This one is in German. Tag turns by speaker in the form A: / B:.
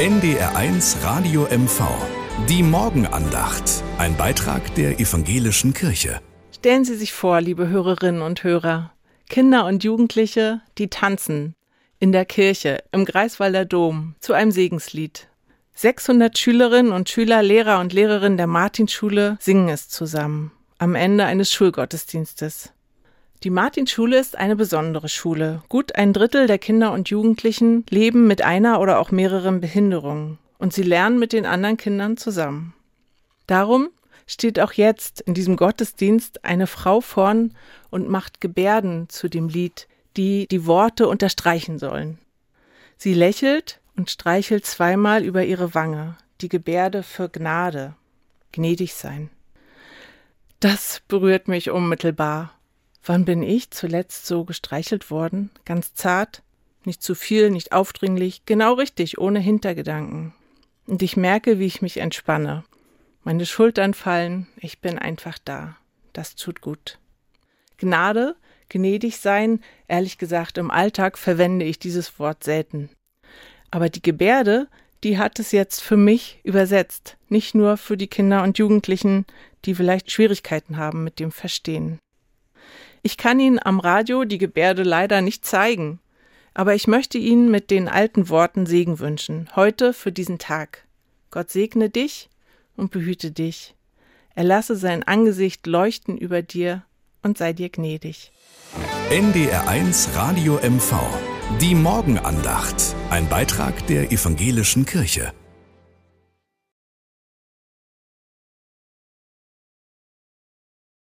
A: NDR1 Radio MV. Die Morgenandacht. Ein Beitrag der evangelischen Kirche.
B: Stellen Sie sich vor, liebe Hörerinnen und Hörer, Kinder und Jugendliche, die tanzen in der Kirche im Greifswalder Dom zu einem Segenslied. 600 Schülerinnen und Schüler, Lehrer und Lehrerinnen der Martinschule singen es zusammen am Ende eines Schulgottesdienstes. Die Martinschule ist eine besondere Schule. Gut ein Drittel der Kinder und Jugendlichen leben mit einer oder auch mehreren Behinderungen und sie lernen mit den anderen Kindern zusammen. Darum steht auch jetzt in diesem Gottesdienst eine Frau vorn und macht Gebärden zu dem Lied, die die Worte unterstreichen sollen. Sie lächelt und streichelt zweimal über ihre Wange, die Gebärde für Gnade, gnädig sein. Das berührt mich unmittelbar Wann bin ich zuletzt so gestreichelt worden? Ganz zart, nicht zu viel, nicht aufdringlich, genau richtig, ohne Hintergedanken. Und ich merke, wie ich mich entspanne. Meine Schultern fallen, ich bin einfach da. Das tut gut. Gnade, gnädig sein, ehrlich gesagt, im Alltag verwende ich dieses Wort selten. Aber die Gebärde, die hat es jetzt für mich übersetzt, nicht nur für die Kinder und Jugendlichen, die vielleicht Schwierigkeiten haben mit dem Verstehen. Ich kann Ihnen am Radio die Gebärde leider nicht zeigen, aber ich möchte Ihnen mit den alten Worten Segen wünschen, heute für diesen Tag. Gott segne dich und behüte dich. Er lasse sein Angesicht leuchten über dir und sei dir gnädig.
A: NDR1 Radio MV. Die Morgenandacht. Ein Beitrag der evangelischen Kirche.